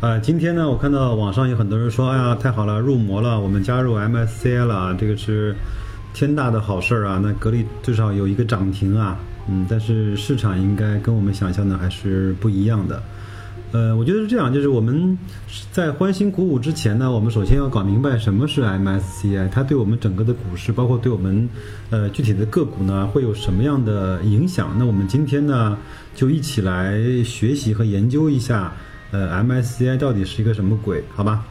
啊，今天呢，我看到网上有很多人说，哎呀，太好了，入魔了，我们加入 MSCI 了，这个是天大的好事儿啊！那格力至少有一个涨停啊，嗯，但是市场应该跟我们想象的还是不一样的。呃，我觉得是这样，就是我们在欢欣鼓舞之前呢，我们首先要搞明白什么是 MSCI，它对我们整个的股市，包括对我们呃具体的个股呢，会有什么样的影响？那我们今天呢，就一起来学习和研究一下，呃，MSCI 到底是一个什么鬼？好吧？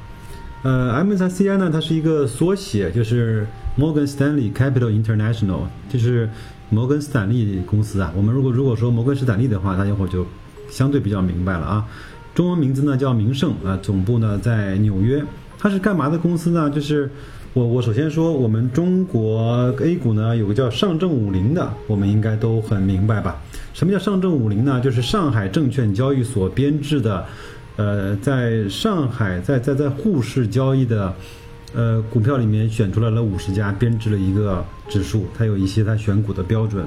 呃，MSCI 呢，它是一个缩写，就是 Morgan Stanley Capital International，就是摩根斯坦利公司啊。我们如果如果说摩根斯坦利的话，大家伙就相对比较明白了啊。中文名字呢叫明盛啊，总部呢在纽约。它是干嘛的公司呢？就是我我首先说，我们中国 A 股呢有个叫上证五零的，我们应该都很明白吧？什么叫上证五零呢？就是上海证券交易所编制的，呃，在上海在在在沪市交易的，呃，股票里面选出来了五十家，编制了一个指数，它有一些它选股的标准。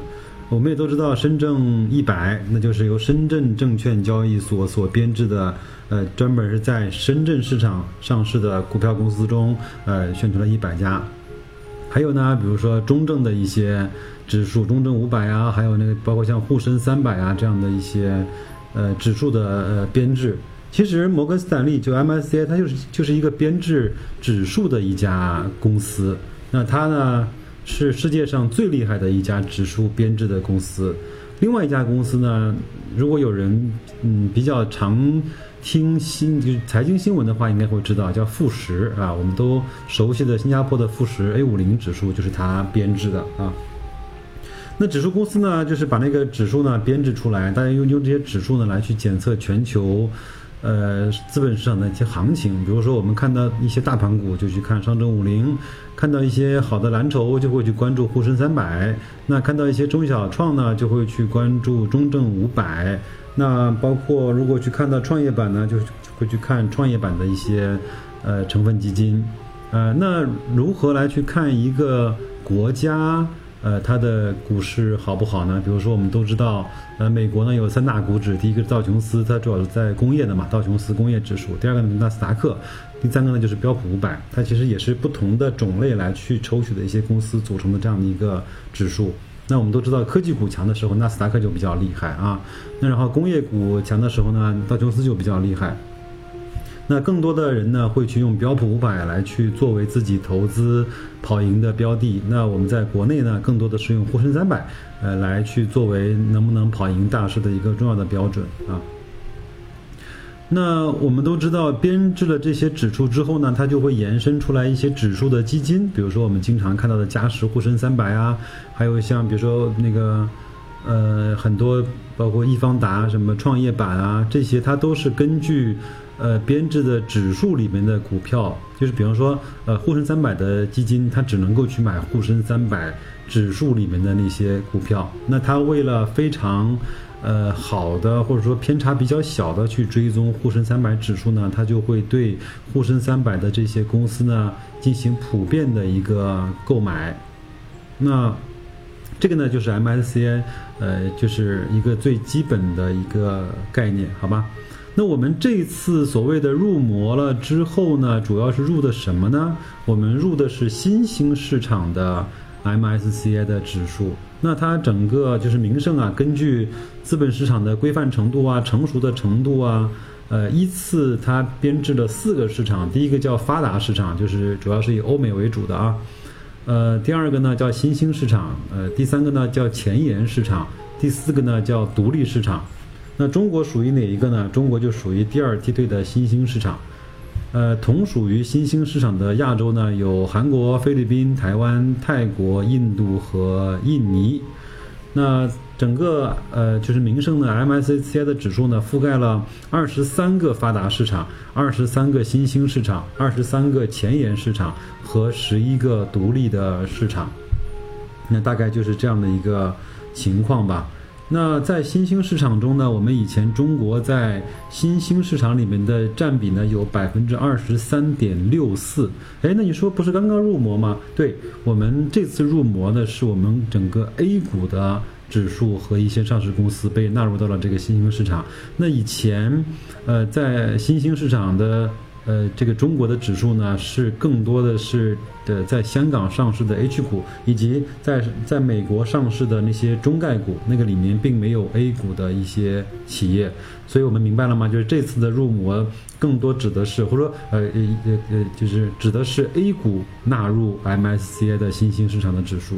我们也都知道，深证一百，那就是由深圳证券交易所所编制的，呃，专门是在深圳市场上市的股票公司中，呃，选出了一百家。还有呢，比如说中证的一些指数，中证五百啊，还有那个包括像沪深三百啊这样的一些，呃，指数的呃编制。其实摩根斯坦利就 MSCI，它就是就是一个编制指数的一家公司。那它呢？是世界上最厉害的一家指数编制的公司。另外一家公司呢，如果有人嗯比较常听新就是财经新闻的话，应该会知道叫富时啊，我们都熟悉的新加坡的富时 A 五零指数就是它编制的啊。那指数公司呢，就是把那个指数呢编制出来，大家用用这些指数呢来去检测全球。呃，资本市场的一些行情，比如说我们看到一些大盘股，就去看上证五零；看到一些好的蓝筹，就会去关注沪深三百；那看到一些中小创呢，就会去关注中证五百；那包括如果去看到创业板呢，就会去看创业板的一些呃成分基金。呃，那如何来去看一个国家？呃，它的股市好不好呢？比如说，我们都知道，呃，美国呢有三大股指，第一个是道琼斯，它主要是在工业的嘛，道琼斯工业指数；第二个呢纳斯达克；第三个呢就是标普五百，它其实也是不同的种类来去抽取的一些公司组成的这样的一个指数。那我们都知道，科技股强的时候，纳斯达克就比较厉害啊；那然后工业股强的时候呢，道琼斯就比较厉害。那更多的人呢会去用标普五百来去作为自己投资跑赢的标的。那我们在国内呢，更多的是用沪深三百，呃，来去作为能不能跑赢大市的一个重要的标准啊。那我们都知道，编制了这些指数之后呢，它就会延伸出来一些指数的基金，比如说我们经常看到的嘉实沪深三百啊，还有像比如说那个呃很多包括易方达什么创业板啊这些，它都是根据。呃，编制的指数里面的股票，就是比方说，呃，沪深三百的基金，它只能够去买沪深三百指数里面的那些股票。那它为了非常，呃，好的或者说偏差比较小的去追踪沪深三百指数呢，它就会对沪深三百的这些公司呢进行普遍的一个购买。那这个呢，就是 MSCI，呃，就是一个最基本的一个概念，好吧？那我们这次所谓的入魔了之后呢，主要是入的什么呢？我们入的是新兴市场的 MSCI 的指数。那它整个就是名胜啊，根据资本市场的规范程度啊、成熟的程度啊，呃，依次它编制了四个市场。第一个叫发达市场，就是主要是以欧美为主的啊。呃，第二个呢叫新兴市场，呃，第三个呢叫前沿市场，第四个呢叫独立市场。那中国属于哪一个呢？中国就属于第二梯队的新兴市场，呃，同属于新兴市场的亚洲呢，有韩国、菲律宾、台湾、泰国、印度和印尼。那整个呃就是名胜的 MSCI 的指数呢，覆盖了二十三个发达市场、二十三个新兴市场、二十三个前沿市场和十一个独立的市场。那大概就是这样的一个情况吧。那在新兴市场中呢，我们以前中国在新兴市场里面的占比呢有百分之二十三点六四。哎，那你说不是刚刚入魔吗？对我们这次入魔呢，是我们整个 A 股的指数和一些上市公司被纳入到了这个新兴市场。那以前，呃，在新兴市场的。呃，这个中国的指数呢，是更多的是的，在香港上市的 H 股，以及在在美国上市的那些中概股，那个里面并没有 A 股的一些企业，所以我们明白了吗？就是这次的入模，更多指的是，或者说，呃呃呃，就是指的是 A 股纳入 MSCI 的新兴市场的指数。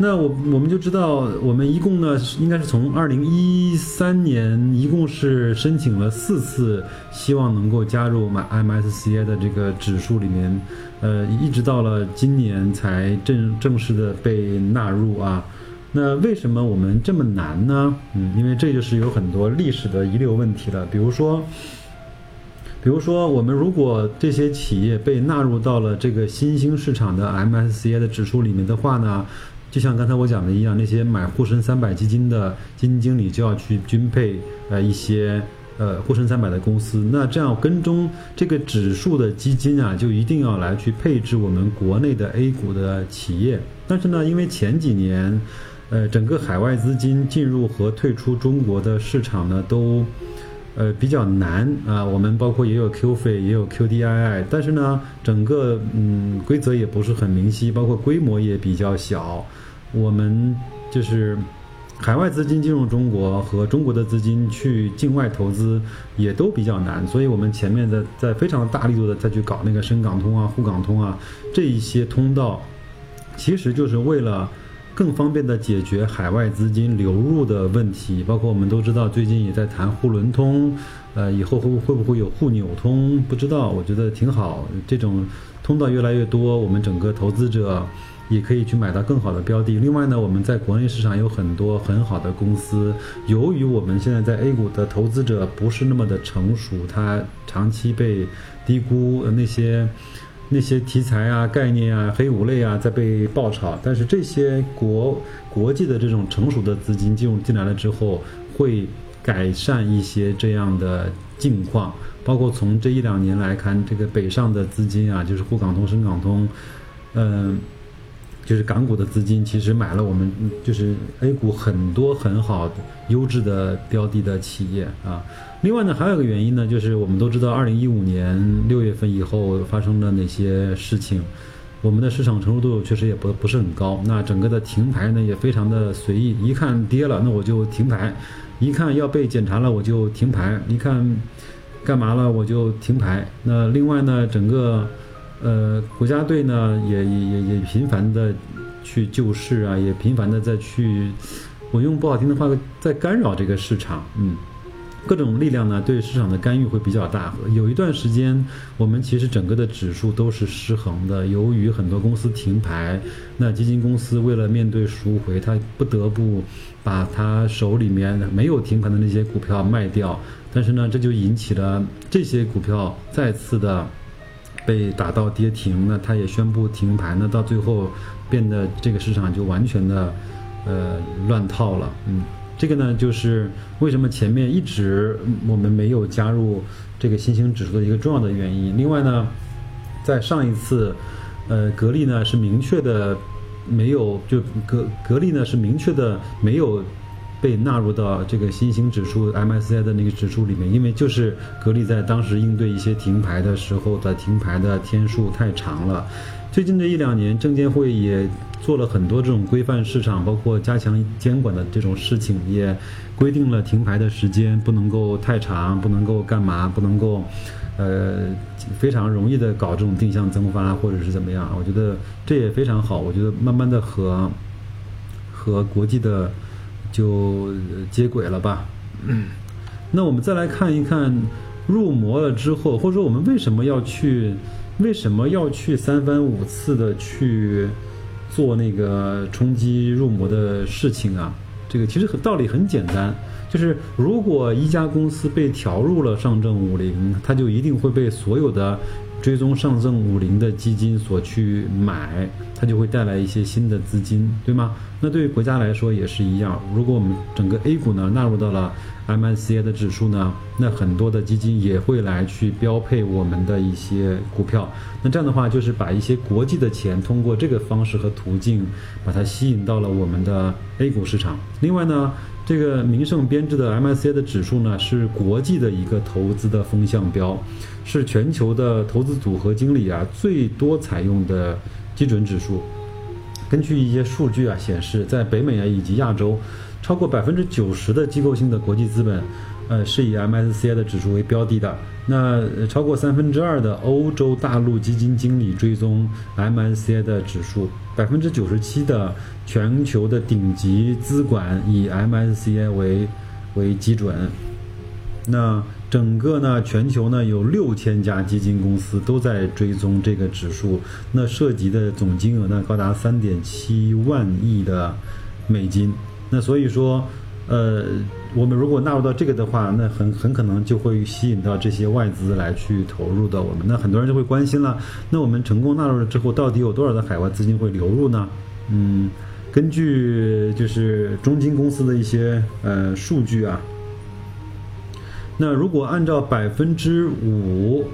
那我我们就知道，我们一共呢，应该是从二零一三年，一共是申请了四次，希望能够加入 MSCI 的这个指数里面，呃，一直到了今年才正正式的被纳入啊。那为什么我们这么难呢？嗯，因为这就是有很多历史的遗留问题了。比如说，比如说，我们如果这些企业被纳入到了这个新兴市场的 MSCI 的指数里面的话呢？就像刚才我讲的一样，那些买沪深三百基金的基金经理就要去均配呃一些呃沪深三百的公司，那这样跟踪这个指数的基金啊，就一定要来去配置我们国内的 A 股的企业。但是呢，因为前几年，呃，整个海外资金进入和退出中国的市场呢，都呃比较难啊。我们包括也有 Q 费，也有 QDII，但是呢，整个嗯规则也不是很明晰，包括规模也比较小。我们就是海外资金进入中国和中国的资金去境外投资也都比较难，所以我们前面的在非常大力度的再去搞那个深港通啊、沪港通啊这一些通道，其实就是为了更方便的解决海外资金流入的问题。包括我们都知道，最近也在谈沪伦通，呃，以后会会不会有沪纽通？不知道，我觉得挺好，这种通道越来越多，我们整个投资者。也可以去买到更好的标的。另外呢，我们在国内市场有很多很好的公司。由于我们现在在 A 股的投资者不是那么的成熟，它长期被低估，那些那些题材啊、概念啊、黑五类啊在被爆炒。但是这些国国际的这种成熟的资金进入进来了之后，会改善一些这样的境况。包括从这一两年来看，这个北上的资金啊，就是沪港通、深港通，嗯。就是港股的资金其实买了我们就是 A 股很多很好的优质的标的的企业啊。另外呢，还有一个原因呢，就是我们都知道，二零一五年六月份以后发生了哪些事情，我们的市场成熟度确实也不不是很高。那整个的停牌呢也非常的随意，一看跌了那我就停牌，一看要被检查了我就停牌，一看干嘛了我就停牌。那另外呢，整个。呃，国家队呢也也也也频繁的去救市啊，也频繁的在去，我用不好听的话，在干扰这个市场，嗯，各种力量呢对市场的干预会比较大。有一段时间，我们其实整个的指数都是失衡的，由于很多公司停牌，那基金公司为了面对赎回，他不得不把他手里面没有停牌的那些股票卖掉，但是呢，这就引起了这些股票再次的。被打到跌停，那它也宣布停牌，那到最后变得这个市场就完全的呃乱套了。嗯，这个呢就是为什么前面一直我们没有加入这个新兴指数的一个重要的原因。另外呢，在上一次，呃，格力呢是明确的没有，就格格力呢是明确的没有。被纳入到这个新兴指数 MSCI 的那个指数里面，因为就是格力在当时应对一些停牌的时候的停牌的天数太长了。最近这一两年，证监会也做了很多这种规范市场，包括加强监管的这种事情，也规定了停牌的时间不能够太长，不能够干嘛，不能够，呃，非常容易的搞这种定向增发或者是怎么样。我觉得这也非常好。我觉得慢慢的和和国际的。就接轨了吧。那我们再来看一看入魔了之后，或者说我们为什么要去，为什么要去三番五次的去，做那个冲击入魔的事情啊，这个其实很道理很简单，就是如果一家公司被调入了上证五零，它就一定会被所有的追踪上证五零的基金所去买，它就会带来一些新的资金，对吗？那对于国家来说也是一样，如果我们整个 A 股呢纳入到了 MSCI 的指数呢，那很多的基金也会来去标配我们的一些股票。那这样的话，就是把一些国际的钱通过这个方式和途径，把它吸引到了我们的 A 股市场。另外呢，这个名胜编制的 MSCI 的指数呢，是国际的一个投资的风向标，是全球的投资组合经理啊最多采用的基准指数。根据一些数据啊显示，在北美啊以及亚洲。超过百分之九十的机构性的国际资本，呃，是以 MSCI 的指数为标的的。那超过三分之二的欧洲大陆基金经理追踪 MSCI 的指数，百分之九十七的全球的顶级资管以 MSCI 为为基准。那整个呢，全球呢有六千家基金公司都在追踪这个指数，那涉及的总金额呢高达三点七万亿的美金。那所以说，呃，我们如果纳入到这个的话，那很很可能就会吸引到这些外资来去投入到我们。那很多人就会关心了，那我们成功纳入了之后，到底有多少的海外资金会流入呢？嗯，根据就是中金公司的一些呃数据啊，那如果按照百分之五，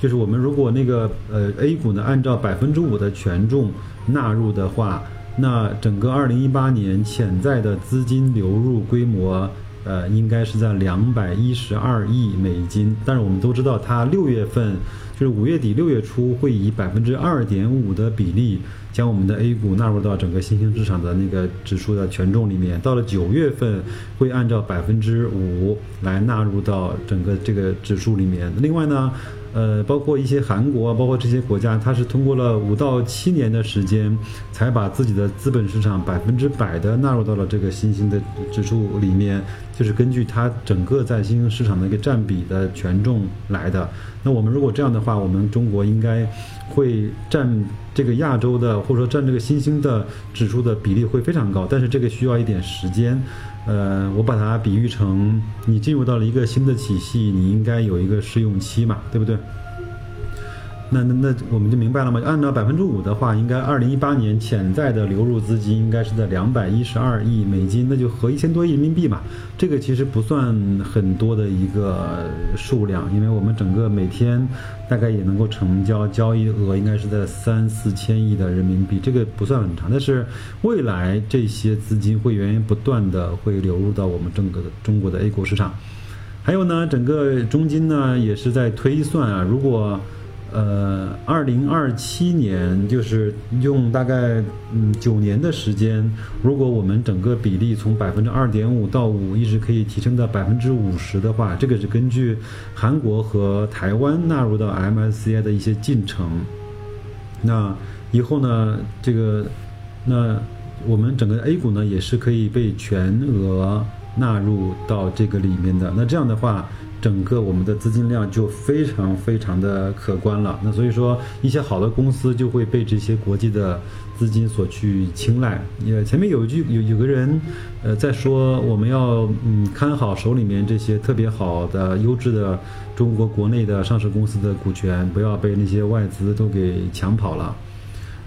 就是我们如果那个呃 A 股呢，按照百分之五的权重纳入的话。那整个二零一八年潜在的资金流入规模，呃，应该是在两百一十二亿美金。但是我们都知道，它六月份就是五月底六月初会以百分之二点五的比例将我们的 A 股纳入到整个新兴市场的那个指数的权重里面。到了九月份会按照百分之五来纳入到整个这个指数里面。另外呢？呃，包括一些韩国啊，包括这些国家，它是通过了五到七年的时间，才把自己的资本市场百分之百的纳入到了这个新兴的指数里面，就是根据它整个在新兴市场的一个占比的权重来的。那我们如果这样的话，我们中国应该会占这个亚洲的，或者说占这个新兴的指数的比例会非常高，但是这个需要一点时间。呃，我把它比喻成你进入到了一个新的体系，你应该有一个试用期嘛，对不对？那那那我们就明白了吗？按照百分之五的话，应该二零一八年潜在的流入资金应该是在两百一十二亿美金，那就合一千多亿人民币嘛。这个其实不算很多的一个数量，因为我们整个每天大概也能够成交交易额应该是在三四千亿的人民币，这个不算很长。但是未来这些资金会源源不断的会流入到我们整个的中国的 A 股市场。还有呢，整个中金呢也是在推算啊，如果呃，二零二七年就是用大概嗯九年的时间，如果我们整个比例从百分之二点五到五，一直可以提升到百分之五十的话，这个是根据韩国和台湾纳入到 MSCI 的一些进程。那以后呢，这个那我们整个 A 股呢也是可以被全额纳入到这个里面的。那这样的话。整个我们的资金量就非常非常的可观了。那所以说，一些好的公司就会被这些国际的资金所去青睐。也前面有一句有有个人，呃，在说我们要嗯看好手里面这些特别好的优质的中国国内的上市公司的股权，不要被那些外资都给抢跑了。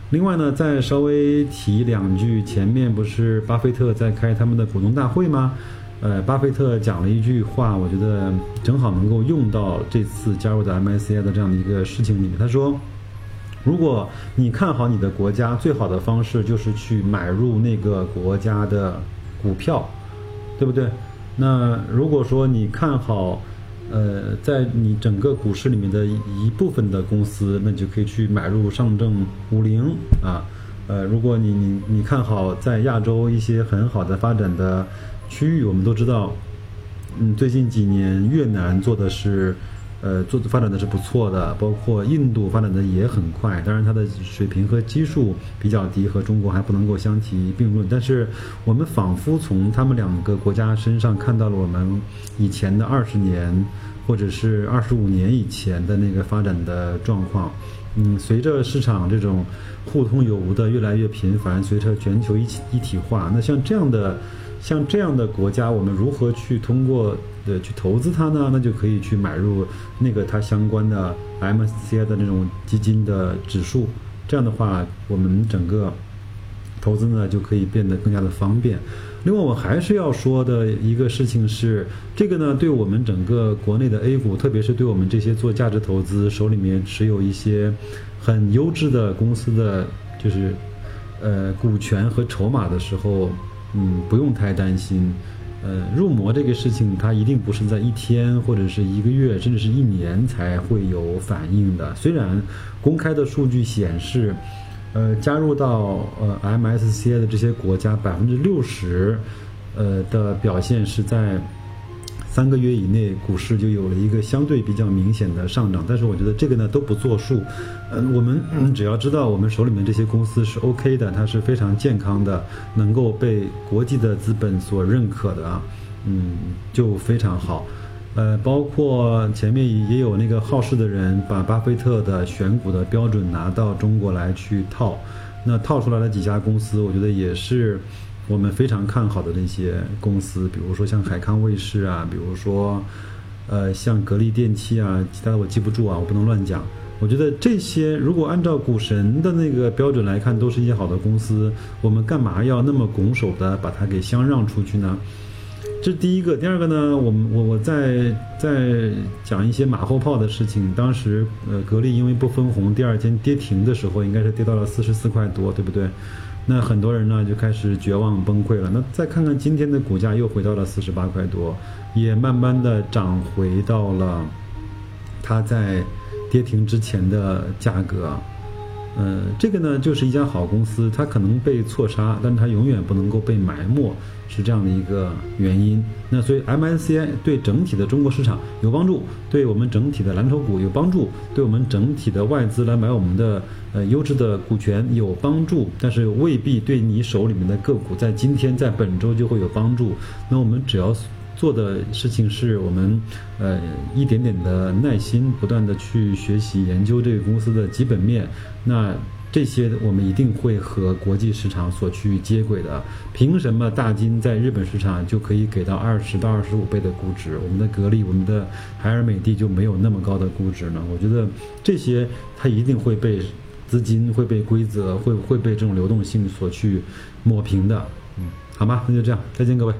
另外呢，再稍微提两句，前面不是巴菲特在开他们的股东大会吗？呃，巴菲特讲了一句话，我觉得正好能够用到这次加入的 MSCI 的这样的一个事情里面。他说，如果你看好你的国家，最好的方式就是去买入那个国家的股票，对不对？那如果说你看好，呃，在你整个股市里面的一部分的公司，那你就可以去买入上证五零啊。呃，如果你你你看好在亚洲一些很好的发展的。区域我们都知道，嗯，最近几年越南做的是，呃，做发展的是不错的，包括印度发展的也很快。当然，它的水平和基数比较低，和中国还不能够相提并论。但是，我们仿佛从他们两个国家身上看到了我们以前的二十年，或者是二十五年以前的那个发展的状况。嗯，随着市场这种互通有无的越来越频繁，随着全球一起一体化，那像这样的像这样的国家，我们如何去通过呃去投资它呢？那就可以去买入那个它相关的 m c i 的那种基金的指数，这样的话，我们整个投资呢就可以变得更加的方便。另外，我还是要说的一个事情是，这个呢，对我们整个国内的 A 股，特别是对我们这些做价值投资、手里面持有一些很优质的公司的，就是呃股权和筹码的时候，嗯，不用太担心。呃，入魔这个事情，它一定不是在一天或者是一个月，甚至是一年才会有反应的。虽然公开的数据显示。呃，加入到呃 MSCI 的这些国家，百分之六十，呃的表现是在三个月以内，股市就有了一个相对比较明显的上涨。但是我觉得这个呢都不作数，呃，我们只要知道我们手里面这些公司是 OK 的，它是非常健康的，能够被国际的资本所认可的啊，嗯，就非常好。呃，包括前面也有那个好事的人把巴菲特的选股的标准拿到中国来去套，那套出来的几家公司，我觉得也是我们非常看好的那些公司，比如说像海康卫视啊，比如说呃像格力电器啊，其他的我记不住啊，我不能乱讲。我觉得这些如果按照股神的那个标准来看，都是一些好的公司，我们干嘛要那么拱手的把它给相让出去呢？这是第一个，第二个呢，我们我我在在讲一些马后炮的事情。当时呃，格力因为不分红，第二天跌停的时候，应该是跌到了四十四块多，对不对？那很多人呢就开始绝望崩溃了。那再看看今天的股价，又回到了四十八块多，也慢慢的涨回到了它在跌停之前的价格。呃，这个呢就是一家好公司，它可能被错杀，但是它永远不能够被埋没，是这样的一个原因。那所以 MSCI 对整体的中国市场有帮助，对我们整体的蓝筹股有帮助，对我们整体的外资来买我们的呃优质的股权有帮助，但是未必对你手里面的个股在今天在本周就会有帮助。那我们只要。做的事情是我们，呃，一点点的耐心，不断的去学习研究这个公司的基本面。那这些我们一定会和国际市场所去接轨的。凭什么大金在日本市场就可以给到二十到二十五倍的估值？我们的格力、我们的海尔、美的就没有那么高的估值呢？我觉得这些它一定会被资金、会被规则、会会被这种流动性所去抹平的。嗯，好吗？那就这样，再见各位。